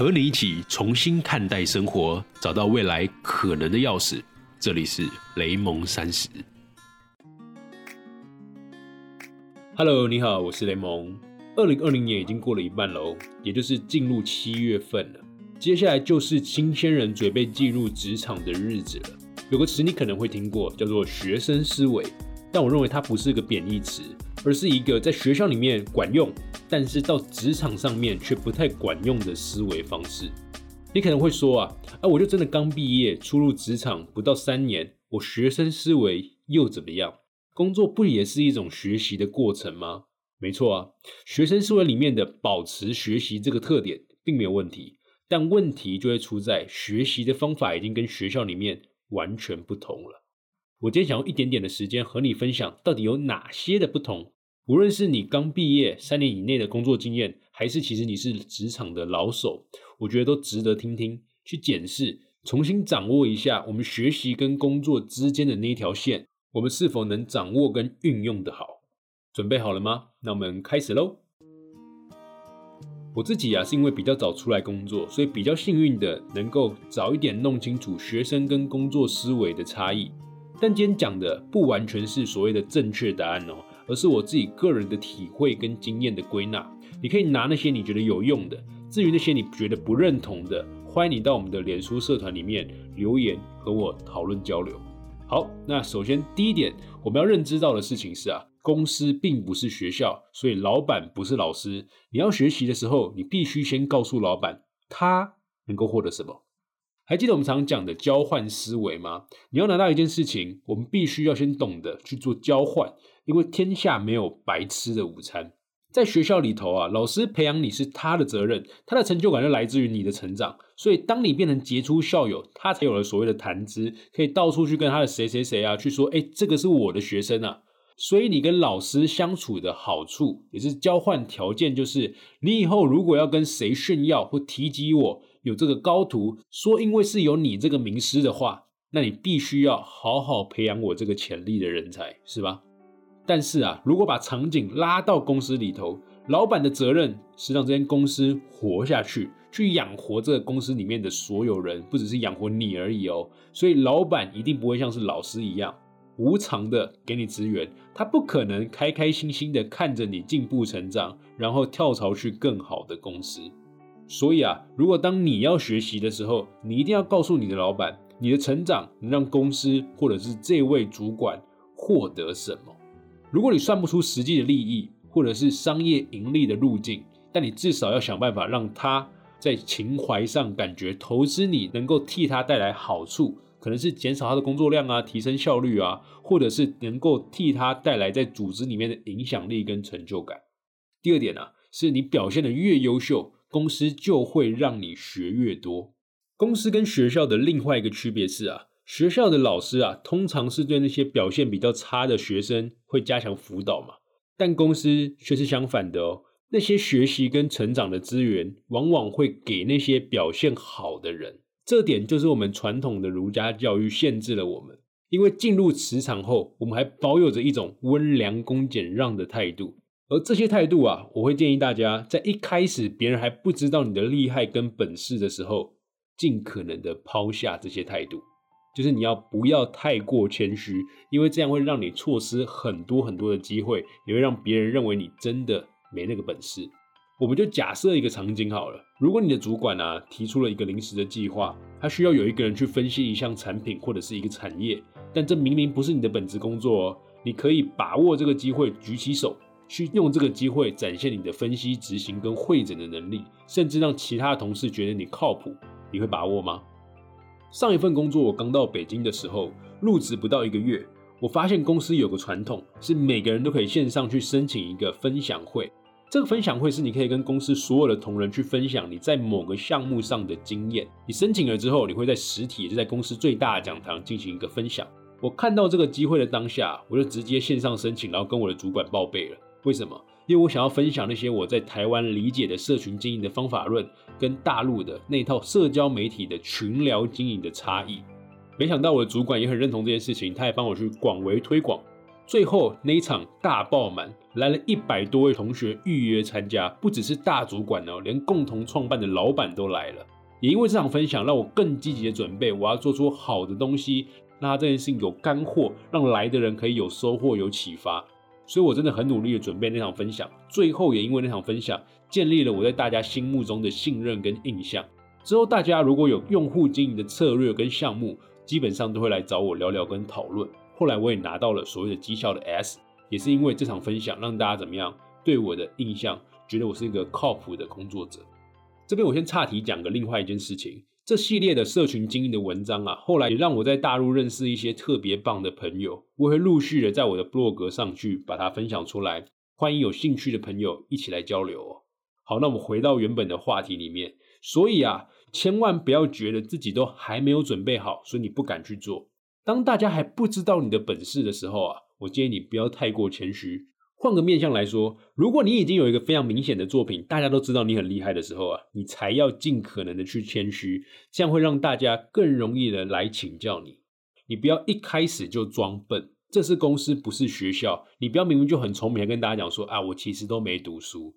和你一起重新看待生活，找到未来可能的钥匙。这里是雷蒙三十。Hello，你好，我是雷蒙。二零二零年已经过了一半喽，也就是进入七月份了。接下来就是新鲜人准备进入职场的日子了。有个词你可能会听过，叫做“学生思维”，但我认为它不是个贬义词，而是一个在学校里面管用，但是到职场上面却不太管用的思维方式。你可能会说啊，啊，我就真的刚毕业，初入职场不到三年，我学生思维又怎么样？工作不也是一种学习的过程吗？没错啊，学生思维里面的保持学习这个特点并没有问题，但问题就会出在学习的方法已经跟学校里面。完全不同了。我今天想用一点点的时间和你分享，到底有哪些的不同。无论是你刚毕业三年以内的工作经验，还是其实你是职场的老手，我觉得都值得听听，去检视，重新掌握一下我们学习跟工作之间的那条线，我们是否能掌握跟运用的好。准备好了吗？那我们开始喽。我自己啊，是因为比较早出来工作，所以比较幸运的能够早一点弄清楚学生跟工作思维的差异。但今天讲的不完全是所谓的正确答案哦，而是我自己个人的体会跟经验的归纳。你可以拿那些你觉得有用的，至于那些你觉得不认同的，欢迎你到我们的脸书社团里面留言和我讨论交流。好，那首先第一点，我们要认知到的事情是啊。公司并不是学校，所以老板不是老师。你要学习的时候，你必须先告诉老板，他能够获得什么。还记得我们常讲的交换思维吗？你要拿到一件事情，我们必须要先懂得去做交换，因为天下没有白吃的午餐。在学校里头啊，老师培养你是他的责任，他的成就感就来自于你的成长。所以，当你变成杰出校友，他才有了所谓的谈资，可以到处去跟他的谁谁谁啊去说，哎，这个是我的学生啊。所以你跟老师相处的好处，也是交换条件，就是你以后如果要跟谁炫耀或提及我有这个高徒，说因为是有你这个名师的话，那你必须要好好培养我这个潜力的人才，是吧？但是啊，如果把场景拉到公司里头，老板的责任是让这间公司活下去，去养活这个公司里面的所有人，不只是养活你而已哦。所以老板一定不会像是老师一样。无偿的给你资源，他不可能开开心心的看着你进步成长，然后跳槽去更好的公司。所以啊，如果当你要学习的时候，你一定要告诉你的老板，你的成长能让公司或者是这位主管获得什么。如果你算不出实际的利益，或者是商业盈利的路径，但你至少要想办法让他在情怀上感觉投资你能够替他带来好处。可能是减少他的工作量啊，提升效率啊，或者是能够替他带来在组织里面的影响力跟成就感。第二点呢，是你表现的越优秀，公司就会让你学越多。公司跟学校的另外一个区别是啊，学校的老师啊，通常是对那些表现比较差的学生会加强辅导嘛，但公司却是相反的哦，那些学习跟成长的资源，往往会给那些表现好的人。这点就是我们传统的儒家教育限制了我们，因为进入职场后，我们还保有着一种温良恭俭让的态度，而这些态度啊，我会建议大家在一开始别人还不知道你的厉害跟本事的时候，尽可能的抛下这些态度，就是你要不要太过谦虚，因为这样会让你错失很多很多的机会，也会让别人认为你真的没那个本事。我们就假设一个场景好了，如果你的主管啊提出了一个临时的计划，他需要有一个人去分析一项产品或者是一个产业，但这明明不是你的本职工作哦，你可以把握这个机会，举起手去用这个机会展现你的分析、执行跟会诊的能力，甚至让其他同事觉得你靠谱，你会把握吗？上一份工作我刚到北京的时候，入职不到一个月，我发现公司有个传统，是每个人都可以线上去申请一个分享会。这个分享会是你可以跟公司所有的同仁去分享你在某个项目上的经验。你申请了之后，你会在实体，也就在公司最大的讲堂进行一个分享。我看到这个机会的当下，我就直接线上申请，然后跟我的主管报备了。为什么？因为我想要分享那些我在台湾理解的社群经营的方法论，跟大陆的那套社交媒体的群聊经营的差异。没想到我的主管也很认同这件事情，他也帮我去广为推广。最后那一场大爆满，来了一百多位同学预约参加，不只是大主管哦，连共同创办的老板都来了。也因为这场分享，让我更积极的准备，我要做出好的东西，让这件事情有干货，让来的人可以有收获、有启发。所以我真的很努力的准备那场分享，最后也因为那场分享，建立了我在大家心目中的信任跟印象。之后大家如果有用户经营的策略跟项目，基本上都会来找我聊聊跟讨论。后来我也拿到了所谓的绩效的 S，也是因为这场分享，让大家怎么样对我的印象，觉得我是一个靠谱的工作者。这边我先岔题讲个另外一件事情，这系列的社群经营的文章啊，后来也让我在大陆认识一些特别棒的朋友，我会陆续的在我的部落格上去把它分享出来，欢迎有兴趣的朋友一起来交流哦。好，那我们回到原本的话题里面，所以啊，千万不要觉得自己都还没有准备好，所以你不敢去做。当大家还不知道你的本事的时候啊，我建议你不要太过谦虚。换个面向来说，如果你已经有一个非常明显的作品，大家都知道你很厉害的时候啊，你才要尽可能的去谦虚，这样会让大家更容易的来请教你。你不要一开始就装笨，这是公司不是学校，你不要明明就很聪明，还跟大家讲说啊，我其实都没读书。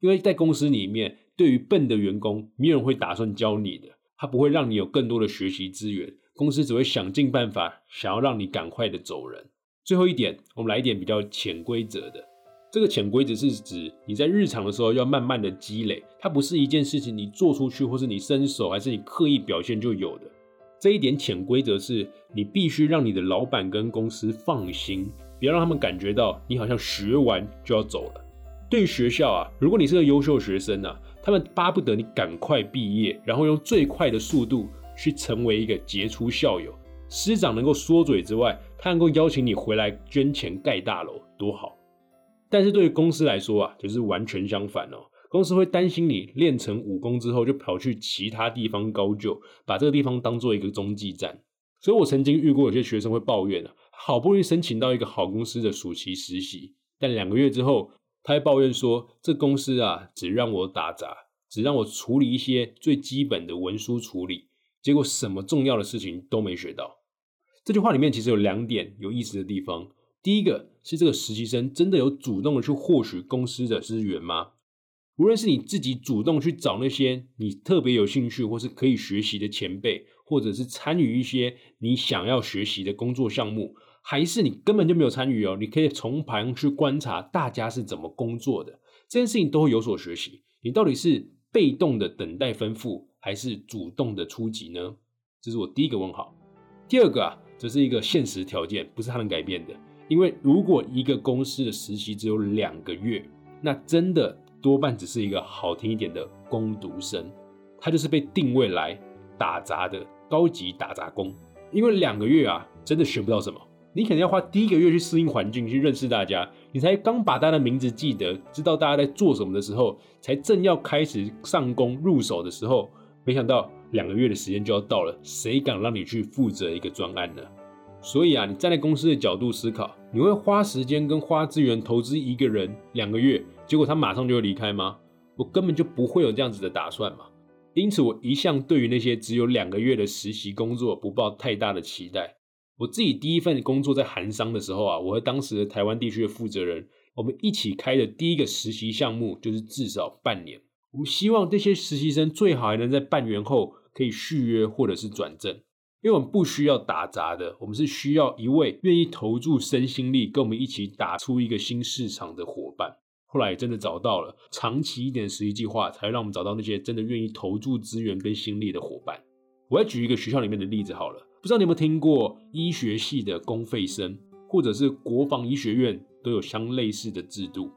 因为在公司里面，对于笨的员工，没有人会打算教你的，他不会让你有更多的学习资源，公司只会想尽办法想要让你赶快的走人。最后一点，我们来一点比较潜规则的。这个潜规则是指你在日常的时候要慢慢的积累，它不是一件事情你做出去或是你伸手还是你刻意表现就有的。这一点潜规则是你必须让你的老板跟公司放心，不要让他们感觉到你好像学完就要走了。对于学校啊，如果你是个优秀学生啊，他们巴不得你赶快毕业，然后用最快的速度去成为一个杰出校友。师长能够缩嘴之外，他能够邀请你回来捐钱盖大楼，多好！但是对于公司来说啊，就是完全相反哦。公司会担心你练成武功之后，就跑去其他地方高就，把这个地方当做一个中继站。所以我曾经遇过有些学生会抱怨啊，好不容易申请到一个好公司的暑期实习，但两个月之后，他还抱怨说，这公司啊，只让我打杂，只让我处理一些最基本的文书处理。结果什么重要的事情都没学到。这句话里面其实有两点有意思的地方。第一个是这个实习生真的有主动的去获取公司的资源吗？无论是你自己主动去找那些你特别有兴趣或是可以学习的前辈，或者是参与一些你想要学习的工作项目，还是你根本就没有参与哦，你可以从旁去观察大家是怎么工作的，这件事情都会有所学习。你到底是被动的等待吩咐？还是主动的出击呢？这是我第一个问号。第二个啊，这是一个现实条件，不是他能改变的。因为如果一个公司的实习只有两个月，那真的多半只是一个好听一点的工读生，他就是被定位来打杂的高级打杂工。因为两个月啊，真的学不到什么。你可能要花第一个月去适应环境，去认识大家。你才刚把大家的名字记得，知道大家在做什么的时候，才正要开始上工入手的时候。没想到两个月的时间就要到了，谁敢让你去负责一个专案呢？所以啊，你站在公司的角度思考，你会花时间跟花资源投资一个人两个月，结果他马上就会离开吗？我根本就不会有这样子的打算嘛。因此，我一向对于那些只有两个月的实习工作不抱太大的期待。我自己第一份工作在韩商的时候啊，我和当时的台湾地区的负责人，我们一起开的第一个实习项目就是至少半年。我们希望这些实习生最好还能在半年后可以续约或者是转正，因为我们不需要打杂的，我们是需要一位愿意投注身心力跟我们一起打出一个新市场的伙伴。后来真的找到了，长期一点实习计划才让我们找到那些真的愿意投注资源跟心力的伙伴。我要举一个学校里面的例子好了，不知道你有没有听过医学系的公费生，或者是国防医学院都有相类似的制度。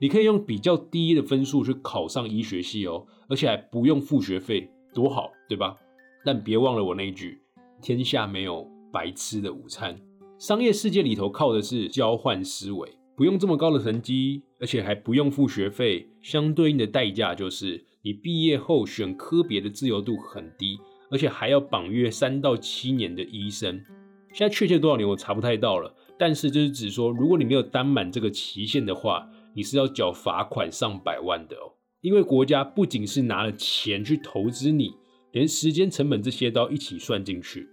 你可以用比较低的分数去考上医学系哦，而且还不用付学费，多好，对吧？但别忘了我那一句：天下没有白吃的午餐。商业世界里头靠的是交换思维，不用这么高的成绩，而且还不用付学费，相对应的代价就是你毕业后选科别的自由度很低，而且还要绑约三到七年的医生。现在确切多少年我查不太到了，但是就是指说，如果你没有担满这个期限的话。你是要缴罚款上百万的哦，因为国家不仅是拿了钱去投资你，连时间成本这些都要一起算进去。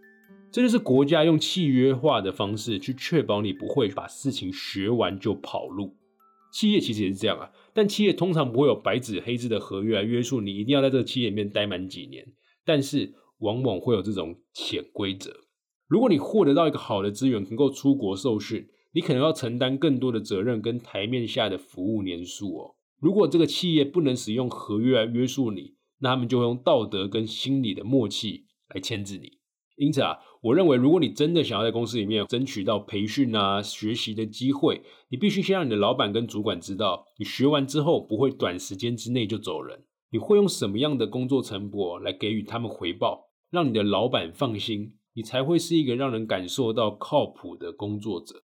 这就是国家用契约化的方式去确保你不会把事情学完就跑路。企业其实也是这样啊，但企业通常不会有白纸黑字的合约来约束你一定要在这个企业里面待满几年，但是往往会有这种潜规则。如果你获得到一个好的资源，能够出国受训，你可能要承担更多的责任跟台面下的服务年数哦。如果这个企业不能使用合约来约束你，那他们就会用道德跟心理的默契来牵制你。因此啊，我认为如果你真的想要在公司里面争取到培训啊、学习的机会，你必须先让你的老板跟主管知道，你学完之后不会短时间之内就走人。你会用什么样的工作成果来给予他们回报，让你的老板放心，你才会是一个让人感受到靠谱的工作者。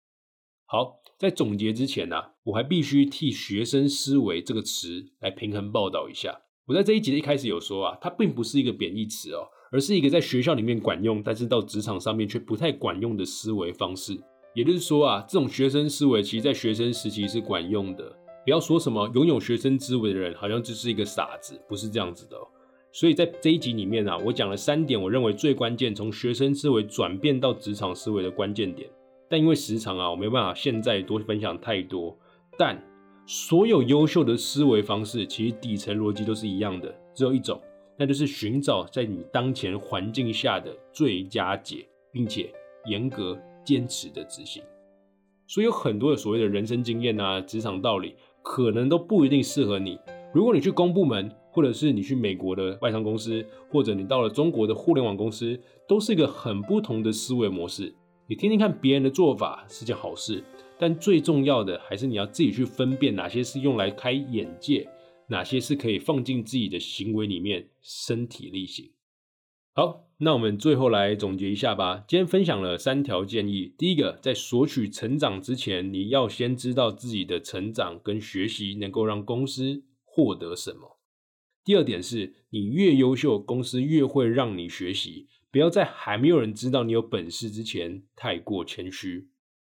好，在总结之前呢，我还必须替“学生思维”这个词来平衡报道一下。我在这一集的一开始有说啊，它并不是一个贬义词哦。而是一个在学校里面管用，但是到职场上面却不太管用的思维方式。也就是说啊，这种学生思维其实在学生时期是管用的。不要说什么拥有学生思维的人好像就是一个傻子，不是这样子的。哦所以在这一集里面啊，我讲了三点我认为最关键从学生思维转变到职场思维的关键点。但因为时长啊，我没办法现在多分享太多。但所有优秀的思维方式其实底层逻辑都是一样的，只有一种。那就是寻找在你当前环境下的最佳解，并且严格坚持的执行。所以有很多的所谓的人生经验啊、职场道理，可能都不一定适合你。如果你去公部门，或者是你去美国的外商公司，或者你到了中国的互联网公司，都是一个很不同的思维模式。你听听看别人的做法是件好事，但最重要的还是你要自己去分辨哪些是用来开眼界。哪些是可以放进自己的行为里面，身体力行？好，那我们最后来总结一下吧。今天分享了三条建议。第一个，在索取成长之前，你要先知道自己的成长跟学习能够让公司获得什么。第二点是，你越优秀，公司越会让你学习。不要在还没有人知道你有本事之前太过谦虚。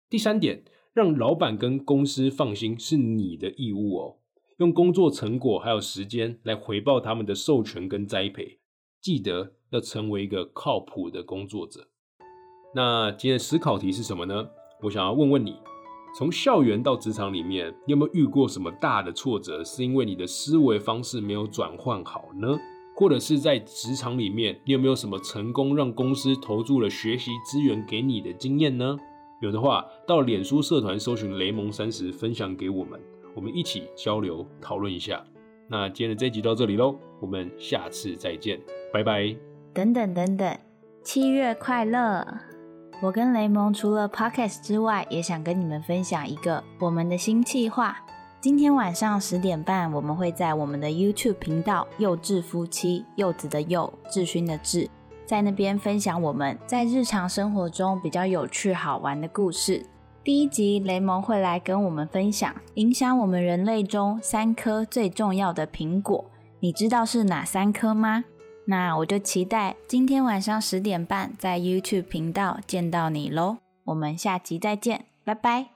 第三点，让老板跟公司放心是你的义务哦。用工作成果还有时间来回报他们的授权跟栽培，记得要成为一个靠谱的工作者。那今天的思考题是什么呢？我想要问问你，从校园到职场里面，你有没有遇过什么大的挫折，是因为你的思维方式没有转换好呢？或者是在职场里面，你有没有什么成功让公司投注了学习资源给你的经验呢？有的话，到脸书社团搜寻雷蒙三十，分享给我们。我们一起交流讨论一下。那今天的这集到这里喽，我们下次再见，拜拜。等等等等，七月快乐！我跟雷蒙除了 podcast 之外，也想跟你们分享一个我们的新计划。今天晚上十点半，我们会在我们的 YouTube 频道“幼稚夫妻”（柚子的柚，志勋的志）在那边分享我们在日常生活中比较有趣好玩的故事。第一集，雷蒙会来跟我们分享影响我们人类中三颗最重要的苹果，你知道是哪三颗吗？那我就期待今天晚上十点半在 YouTube 频道见到你喽。我们下集再见，拜拜。